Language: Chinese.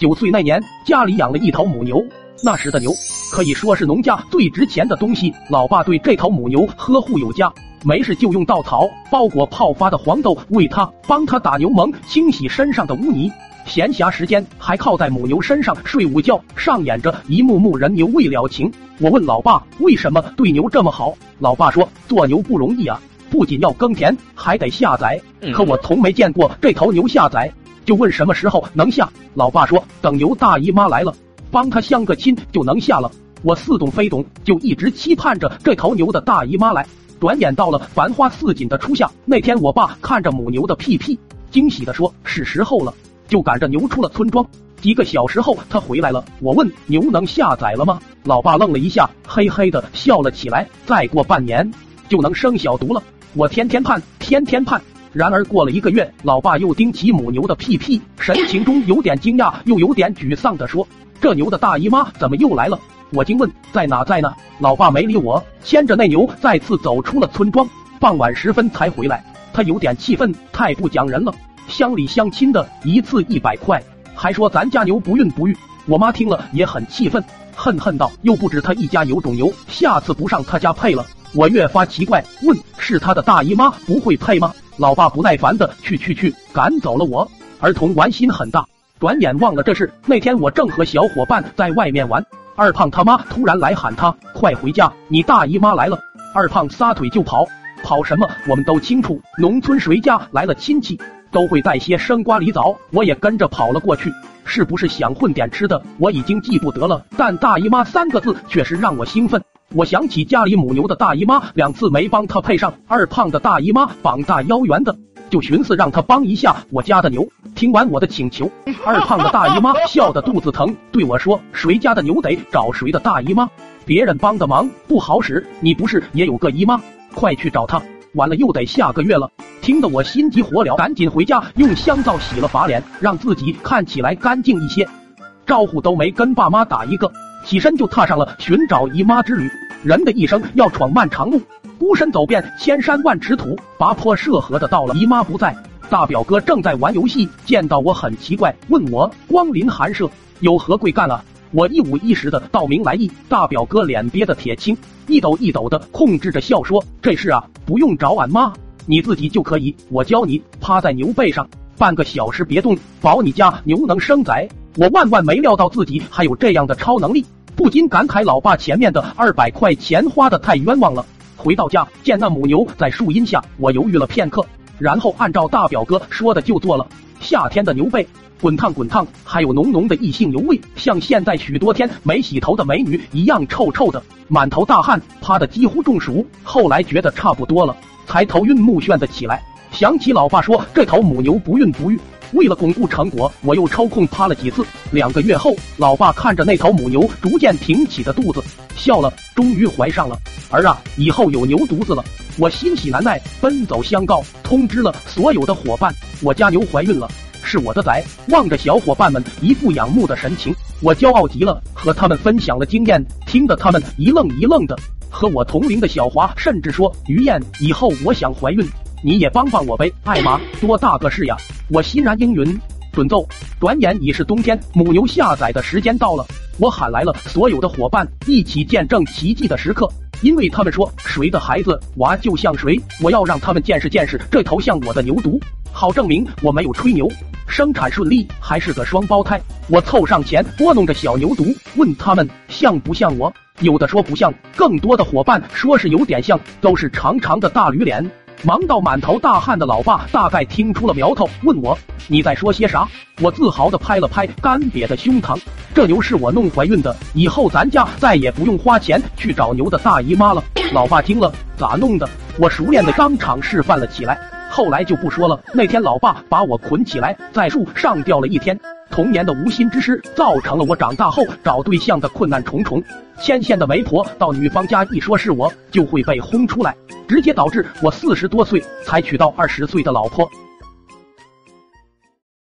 九岁那年，家里养了一头母牛。那时的牛可以说是农家最值钱的东西。老爸对这头母牛呵护有加，没事就用稻草包裹泡发的黄豆喂它，帮它打牛虻，清洗身上的污泥。闲暇时间还靠在母牛身上睡午觉，上演着一幕幕人牛未了情。我问老爸为什么对牛这么好，老爸说做牛不容易啊，不仅要耕田，还得下崽。可我从没见过这头牛下崽。就问什么时候能下？老爸说等牛大姨妈来了，帮他相个亲就能下了。我似懂非懂，就一直期盼着这头牛的大姨妈来。转眼到了繁花似锦的初夏，那天我爸看着母牛的屁屁，惊喜的说是时候了，就赶着牛出了村庄。几个小时后他回来了，我问牛能下崽了吗？老爸愣了一下，嘿嘿的笑了起来。再过半年就能生小犊了。我天天盼，天天盼。然而过了一个月，老爸又盯起母牛的屁屁，神情中有点惊讶，又有点沮丧的说：“这牛的大姨妈怎么又来了？”我惊问：“在哪在呢？”老爸没理我，牵着那牛再次走出了村庄。傍晚时分才回来，他有点气愤，太不讲人了。乡里乡亲的一次一百块，还说咱家牛不孕不育。我妈听了也很气愤，恨恨道：“又不止他一家有种牛，下次不上他家配了。”我越发奇怪，问：“是他的大姨妈不会配吗？”老爸不耐烦的去去去，赶走了我。儿童玩心很大，转眼忘了这事。那天我正和小伙伴在外面玩，二胖他妈突然来喊他快回家，你大姨妈来了。二胖撒腿就跑，跑什么我们都清楚。农村谁家来了亲戚，都会带些生瓜梨枣，我也跟着跑了过去。是不是想混点吃的？我已经记不得了，但大姨妈三个字确实让我兴奋。我想起家里母牛的大姨妈两次没帮她配上，二胖的大姨妈膀大腰圆的，就寻思让她帮一下我家的牛。听完我的请求，二胖的大姨妈 笑得肚子疼，对我说：“谁家的牛得找谁的大姨妈，别人帮的忙不好使。你不是也有个姨妈？快去找她，晚了又得下个月了。”听得我心急火燎，赶紧回家用香皂洗了把脸，让自己看起来干净一些。招呼都没跟爸妈打一个。起身就踏上了寻找姨妈之旅。人的一生要闯漫长路，孤身走遍千山万尺土，跋坡涉河的到了姨妈不在。大表哥正在玩游戏，见到我很奇怪，问我光临寒舍有何贵干啊？我一五一十的道明来意。大表哥脸憋得铁青，一抖一抖的控制着笑说：“这事啊，不用找俺妈，你自己就可以。我教你，趴在牛背上，半个小时别动，保你家牛能生崽。”我万万没料到自己还有这样的超能力。不禁感慨，老爸前面的二百块钱花的太冤枉了。回到家，见那母牛在树荫下，我犹豫了片刻，然后按照大表哥说的就做了。夏天的牛背滚烫滚烫，还有浓浓的异性牛味，像现在许多天没洗头的美女一样臭臭的，满头大汗，趴的几乎中暑。后来觉得差不多了，才头晕目眩的起来，想起老爸说这头母牛不孕不育。为了巩固成果，我又抽空趴了几次。两个月后，老爸看着那头母牛逐渐挺起的肚子，笑了，终于怀上了儿啊！以后有牛犊子了，我欣喜难耐，奔走相告，通知了所有的伙伴，我家牛怀孕了，是我的崽。望着小伙伴们一副仰慕的神情，我骄傲极了，和他们分享了经验，听得他们一愣一愣的。和我同龄的小华甚至说：“于燕，以后我想怀孕。”你也帮帮我呗，艾玛，多大个事呀！我欣然应允，准奏。转眼已是冬天，母牛下崽的时间到了，我喊来了所有的伙伴，一起见证奇迹的时刻。因为他们说谁的孩子娃就像谁，我要让他们见识见识这头像我的牛犊，好证明我没有吹牛，生产顺利，还是个双胞胎。我凑上前拨弄着小牛犊，问他们像不像我？有的说不像，更多的伙伴说是有点像，都是长长的大驴脸。忙到满头大汗的老爸大概听出了苗头，问我你在说些啥？我自豪地拍了拍干瘪的胸膛，这牛是我弄怀孕的，以后咱家再也不用花钱去找牛的大姨妈了。老爸听了，咋弄的？我熟练地当场示范了起来。后来就不说了。那天老爸把我捆起来，在树上吊了一天。童年的无心之失，造成了我长大后找对象的困难重重。牵线的媒婆到女方家一说是我，就会被轰出来，直接导致我四十多岁才娶到二十岁的老婆。